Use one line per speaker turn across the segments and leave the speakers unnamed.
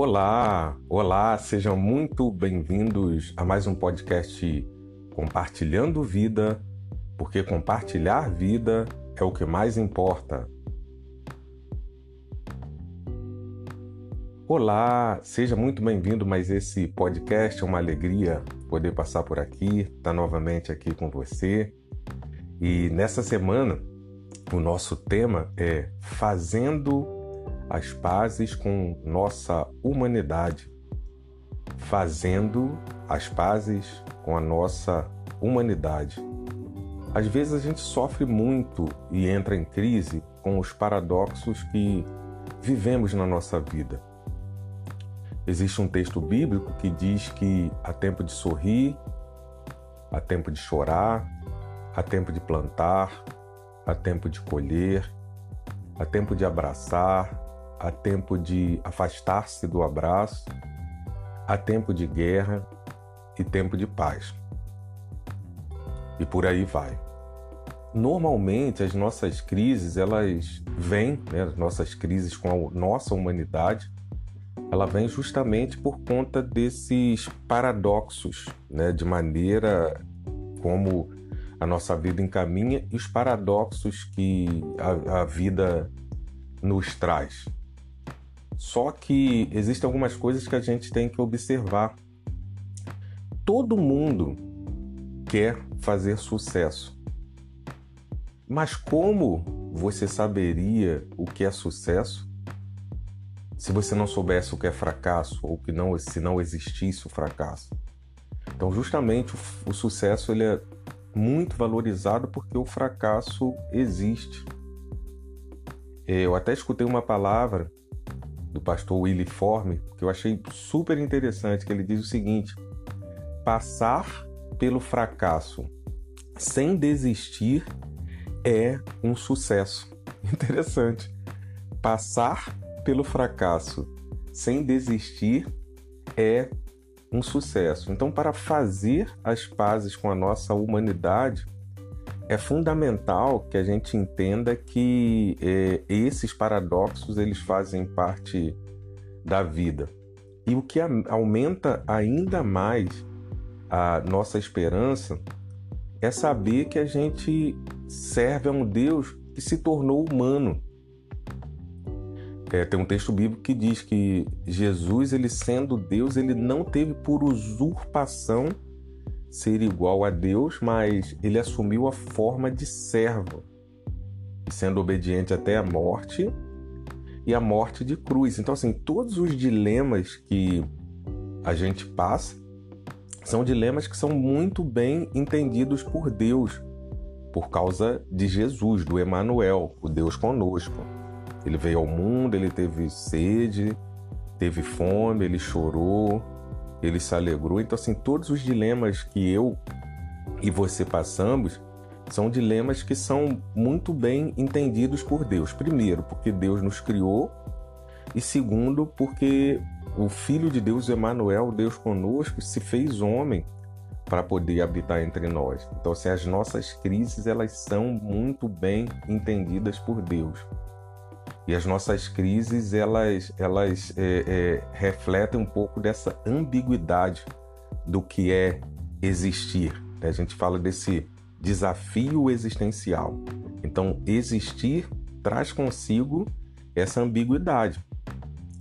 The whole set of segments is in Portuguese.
Olá, olá, sejam muito bem-vindos a mais um podcast Compartilhando Vida, porque compartilhar vida é o que mais importa. Olá, seja muito bem-vindo, mas esse podcast é uma alegria poder passar por aqui, estar tá novamente aqui com você. E nessa semana, o nosso tema é Fazendo as pazes com nossa humanidade, fazendo as pazes com a nossa humanidade. Às vezes a gente sofre muito e entra em crise com os paradoxos que vivemos na nossa vida. Existe um texto bíblico que diz que há tempo de sorrir, há tempo de chorar, há tempo de plantar, há tempo de colher, há tempo de abraçar, há tempo de afastar-se do abraço, há tempo de guerra e tempo de paz. E por aí vai. Normalmente as nossas crises, elas vêm, né, as nossas crises com a nossa humanidade, ela vem justamente por conta desses paradoxos, né, de maneira como a nossa vida encaminha e os paradoxos que a, a vida nos traz. Só que existem algumas coisas que a gente tem que observar. Todo mundo quer fazer sucesso. Mas como você saberia o que é sucesso se você não soubesse o que é fracasso ou que não se não existisse o fracasso? Então, justamente o, o sucesso ele é muito valorizado porque o fracasso existe. Eu até escutei uma palavra do pastor Willie Forme, que eu achei super interessante, que ele diz o seguinte: passar pelo fracasso sem desistir é um sucesso. Interessante. Passar pelo fracasso sem desistir é um sucesso. Então, para fazer as pazes com a nossa humanidade, é fundamental que a gente entenda que é, esses paradoxos eles fazem parte da vida. E o que aumenta ainda mais a nossa esperança é saber que a gente serve a um Deus que se tornou humano. É, tem um texto bíblico que diz que Jesus, ele sendo Deus, ele não teve por usurpação ser igual a Deus, mas ele assumiu a forma de servo, sendo obediente até a morte e a morte de cruz. Então, assim, todos os dilemas que a gente passa são dilemas que são muito bem entendidos por Deus, por causa de Jesus, do Emanuel, o Deus conosco. Ele veio ao mundo, ele teve sede, teve fome, ele chorou, ele se alegrou. Então, assim, todos os dilemas que eu e você passamos são dilemas que são muito bem entendidos por Deus. Primeiro, porque Deus nos criou, e segundo, porque o Filho de Deus, Emmanuel, Deus conosco, se fez homem para poder habitar entre nós. Então, assim, as nossas crises elas são muito bem entendidas por Deus. E as nossas crises, elas, elas é, é, refletem um pouco dessa ambiguidade do que é existir. A gente fala desse desafio existencial. Então, existir traz consigo essa ambiguidade.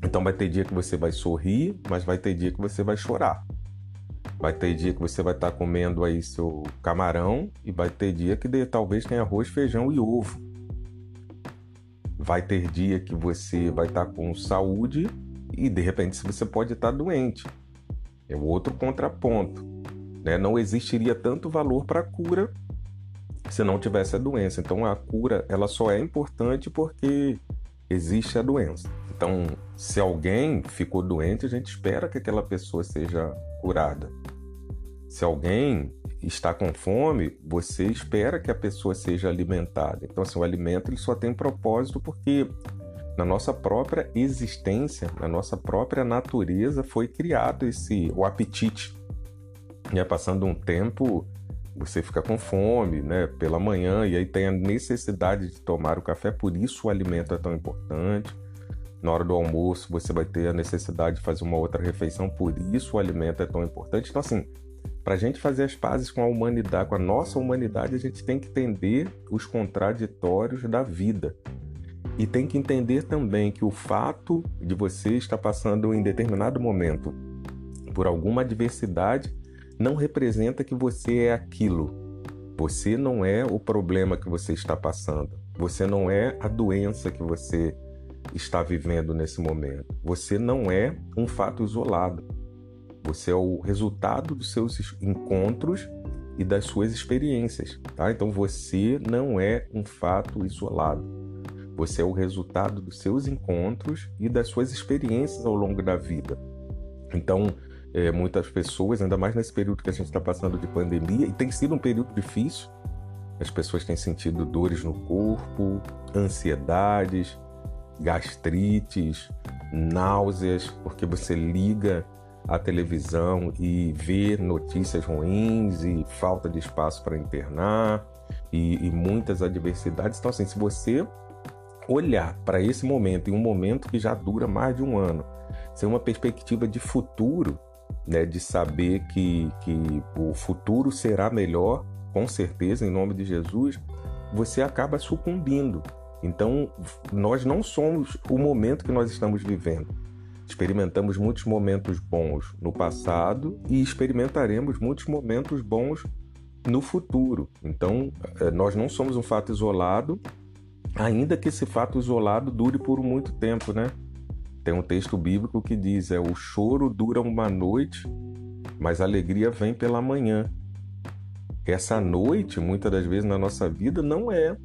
Então, vai ter dia que você vai sorrir, mas vai ter dia que você vai chorar. Vai ter dia que você vai estar comendo aí seu camarão e vai ter dia que talvez tenha arroz, feijão e ovo. Vai ter dia que você vai estar com saúde e de repente você pode estar doente. É o outro contraponto. Né? Não existiria tanto valor para a cura se não tivesse a doença. Então a cura ela só é importante porque existe a doença. Então, se alguém ficou doente, a gente espera que aquela pessoa seja curada. Se alguém está com fome, você espera que a pessoa seja alimentada. Então, assim, o alimento ele só tem propósito porque na nossa própria existência, na nossa própria natureza foi criado esse o apetite. E passando um tempo, você fica com fome, né, pela manhã e aí tem a necessidade de tomar o café, por isso o alimento é tão importante. Na hora do almoço, você vai ter a necessidade de fazer uma outra refeição, por isso o alimento é tão importante. Então, assim, para a gente fazer as pazes com a humanidade, com a nossa humanidade, a gente tem que entender os contraditórios da vida. E tem que entender também que o fato de você estar passando em determinado momento por alguma adversidade não representa que você é aquilo. Você não é o problema que você está passando. Você não é a doença que você está vivendo nesse momento. Você não é um fato isolado. Você é o resultado dos seus encontros e das suas experiências, tá? Então você não é um fato isolado. Você é o resultado dos seus encontros e das suas experiências ao longo da vida. Então, é, muitas pessoas, ainda mais nesse período que a gente está passando de pandemia, e tem sido um período difícil, as pessoas têm sentido dores no corpo, ansiedades, gastrites, náuseas, porque você liga a televisão e vê notícias ruins e falta de espaço para internar e, e, muitas adversidades. Então, assim, se você olhar para esse momento, em um momento que já dura mais de um ano, ser uma perspectiva de futuro, né, de saber que, que o futuro será melhor, com certeza, em nome de Jesus, você acaba sucumbindo. Então, nós não somos o momento que nós estamos vivendo. Experimentamos muitos momentos bons no passado e experimentaremos muitos momentos bons no futuro. Então, eh, nós não somos um fato isolado, ainda que esse fato isolado dure por muito tempo, né? Tem um texto bíblico que diz: é o choro dura uma noite, mas a alegria vem pela manhã. Essa noite, muitas das vezes na nossa vida, não é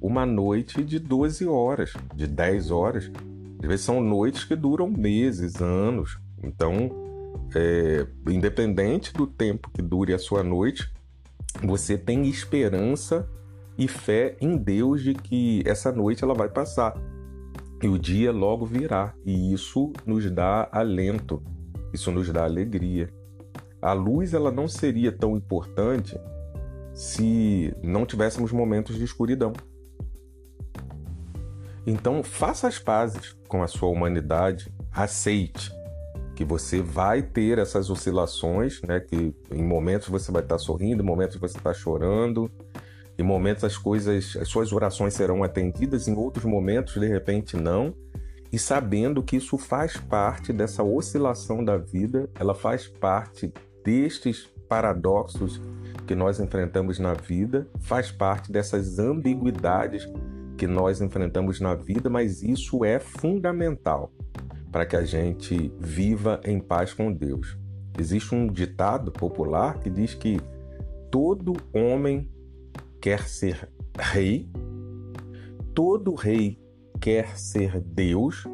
uma noite de 12 horas, de 10 horas. Às vezes são noites que duram meses, anos. Então, é, independente do tempo que dure a sua noite, você tem esperança e fé em Deus de que essa noite ela vai passar e o dia logo virá, e isso nos dá alento, isso nos dá alegria. A luz ela não seria tão importante se não tivéssemos momentos de escuridão. Então, faça as pazes com a sua humanidade, aceite que você vai ter essas oscilações, né? Que em momentos você vai estar sorrindo, em momentos você está chorando, em momentos as coisas, as suas orações serão atendidas, em outros momentos de repente não. E sabendo que isso faz parte dessa oscilação da vida, ela faz parte destes paradoxos que nós enfrentamos na vida, faz parte dessas ambiguidades que nós enfrentamos na vida, mas isso é fundamental para que a gente viva em paz com Deus. Existe um ditado popular que diz que todo homem quer ser rei, todo rei quer ser Deus,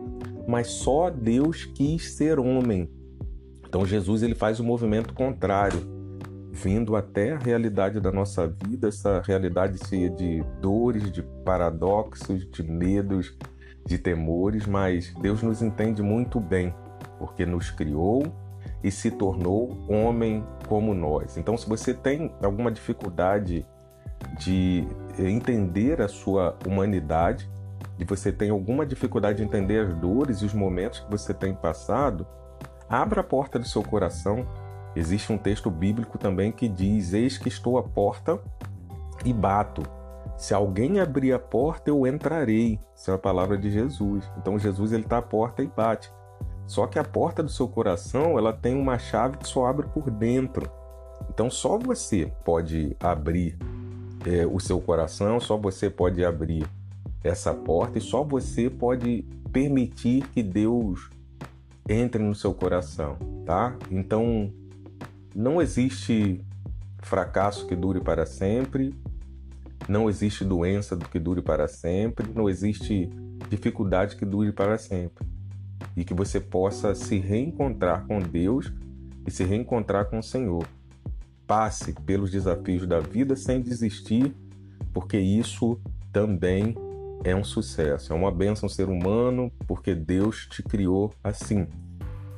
mas só Deus quis ser homem. Então Jesus ele faz o movimento contrário, vindo até a realidade da nossa vida, essa realidade cheia de dores, de paradoxos, de medos, de temores, mas Deus nos entende muito bem, porque nos criou e se tornou homem como nós. Então, se você tem alguma dificuldade de entender a sua humanidade, de você tem alguma dificuldade de entender as dores e os momentos que você tem passado, abra a porta do seu coração. Existe um texto bíblico também que diz: Eis que estou à porta e bato. Se alguém abrir a porta, eu entrarei. Isso é a palavra de Jesus. Então Jesus ele está à porta e bate. Só que a porta do seu coração ela tem uma chave que só abre por dentro. Então só você pode abrir é, o seu coração, só você pode abrir essa porta e só você pode permitir que Deus entre no seu coração, tá? Então não existe fracasso que dure para sempre, não existe doença que dure para sempre, não existe dificuldade que dure para sempre. E que você possa se reencontrar com Deus e se reencontrar com o Senhor passe pelos desafios da vida sem desistir, porque isso também é um sucesso, é uma bênção ser humano, porque Deus te criou assim.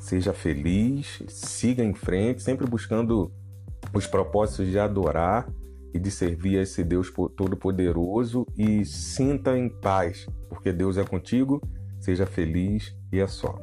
Seja feliz, siga em frente, sempre buscando os propósitos de adorar e de servir a esse Deus Todo-Poderoso e sinta em paz, porque Deus é contigo. Seja feliz e é só.